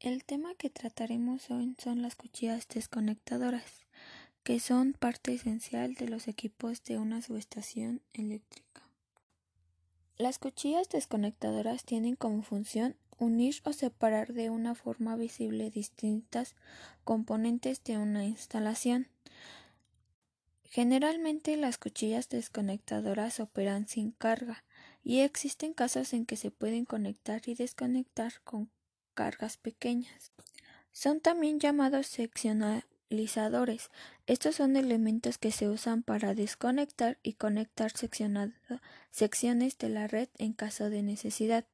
El tema que trataremos hoy son las cuchillas desconectadoras, que son parte esencial de los equipos de una subestación eléctrica. Las cuchillas desconectadoras tienen como función unir o separar de una forma visible distintas componentes de una instalación. Generalmente las cuchillas desconectadoras operan sin carga y existen casos en que se pueden conectar y desconectar con cargas pequeñas. Son también llamados seccionalizadores. Estos son elementos que se usan para desconectar y conectar secciones de la red en caso de necesidad.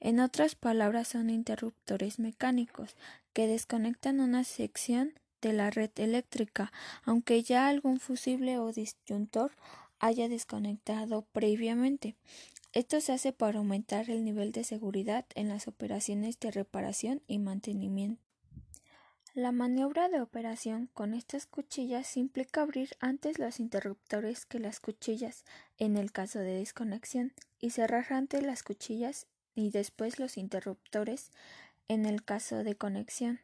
En otras palabras, son interruptores mecánicos que desconectan una sección de la red eléctrica, aunque ya algún fusible o disyuntor haya desconectado previamente. Esto se hace para aumentar el nivel de seguridad en las operaciones de reparación y mantenimiento. La maniobra de operación con estas cuchillas implica abrir antes los interruptores que las cuchillas en el caso de desconexión y cerrar antes las cuchillas y después los interruptores en el caso de conexión.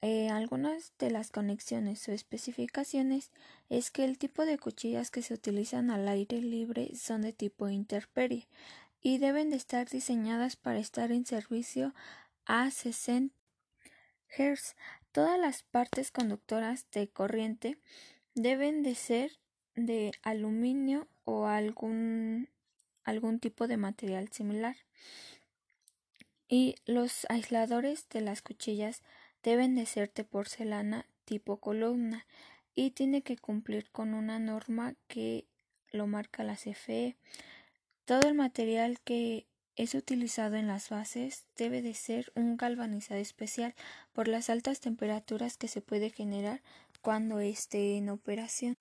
Eh, algunas de las conexiones o especificaciones es que el tipo de cuchillas que se utilizan al aire libre son de tipo interperie y deben de estar diseñadas para estar en servicio a 60 Hz. Todas las partes conductoras de corriente deben de ser de aluminio o algún, algún tipo de material similar. Y los aisladores de las cuchillas deben de ser de porcelana tipo columna y tiene que cumplir con una norma que lo marca la CFE. Todo el material que es utilizado en las bases debe de ser un galvanizado especial por las altas temperaturas que se puede generar cuando esté en operación.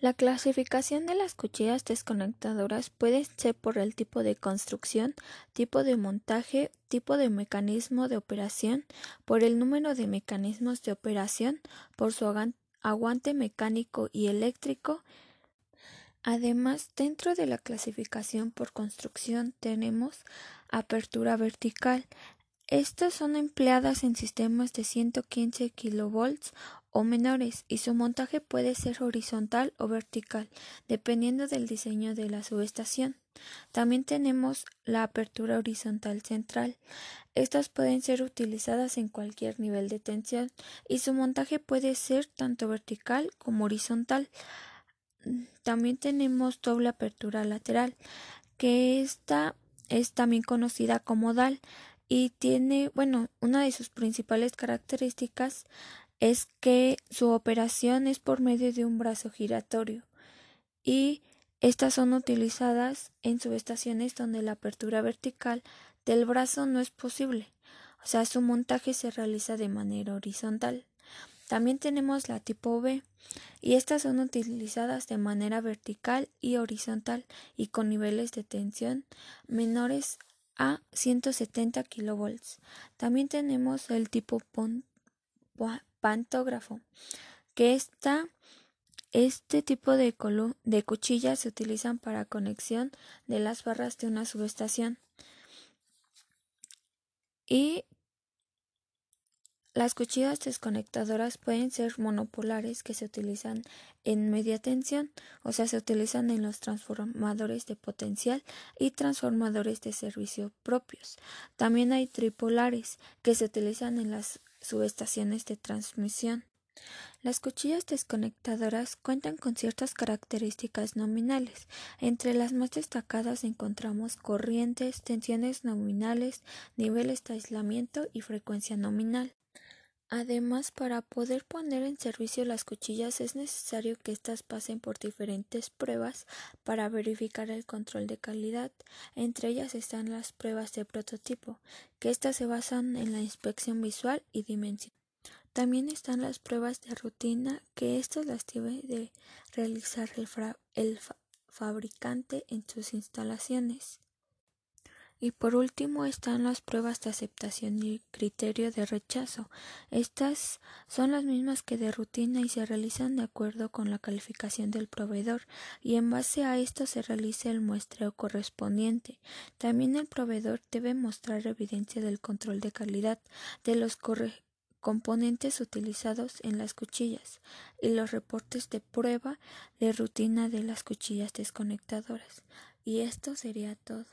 La clasificación de las cuchillas desconectadoras puede ser por el tipo de construcción, tipo de montaje, tipo de mecanismo de operación, por el número de mecanismos de operación, por su aguante mecánico y eléctrico. Además, dentro de la clasificación por construcción tenemos apertura vertical. Estas son empleadas en sistemas de 115 kV o menores y su montaje puede ser horizontal o vertical, dependiendo del diseño de la subestación. También tenemos la apertura horizontal central. Estas pueden ser utilizadas en cualquier nivel de tensión y su montaje puede ser tanto vertical como horizontal. También tenemos doble apertura lateral, que esta es también conocida como DAL y tiene, bueno, una de sus principales características es que su operación es por medio de un brazo giratorio y estas son utilizadas en subestaciones donde la apertura vertical del brazo no es posible, o sea, su montaje se realiza de manera horizontal. También tenemos la tipo B y estas son utilizadas de manera vertical y horizontal y con niveles de tensión menores a 170 kV. También tenemos el tipo pantógrafo, que esta, este tipo de, de cuchillas se utilizan para conexión de las barras de una subestación. Y las cuchillas desconectadoras pueden ser monopolares que se utilizan en media tensión, o sea, se utilizan en los transformadores de potencial y transformadores de servicio propios. También hay tripolares que se utilizan en las subestaciones de transmisión. Las cuchillas desconectadoras cuentan con ciertas características nominales. Entre las más destacadas encontramos corrientes, tensiones nominales, niveles de aislamiento y frecuencia nominal. Además, para poder poner en servicio las cuchillas es necesario que éstas pasen por diferentes pruebas para verificar el control de calidad. Entre ellas están las pruebas de prototipo, que éstas se basan en la inspección visual y dimensión. También están las pruebas de rutina, que éstas las debe de realizar el, el fabricante en sus instalaciones. Y por último están las pruebas de aceptación y criterio de rechazo. Estas son las mismas que de rutina y se realizan de acuerdo con la calificación del proveedor y en base a esto se realiza el muestreo correspondiente. También el proveedor debe mostrar evidencia del control de calidad de los componentes utilizados en las cuchillas y los reportes de prueba de rutina de las cuchillas desconectadoras. Y esto sería todo.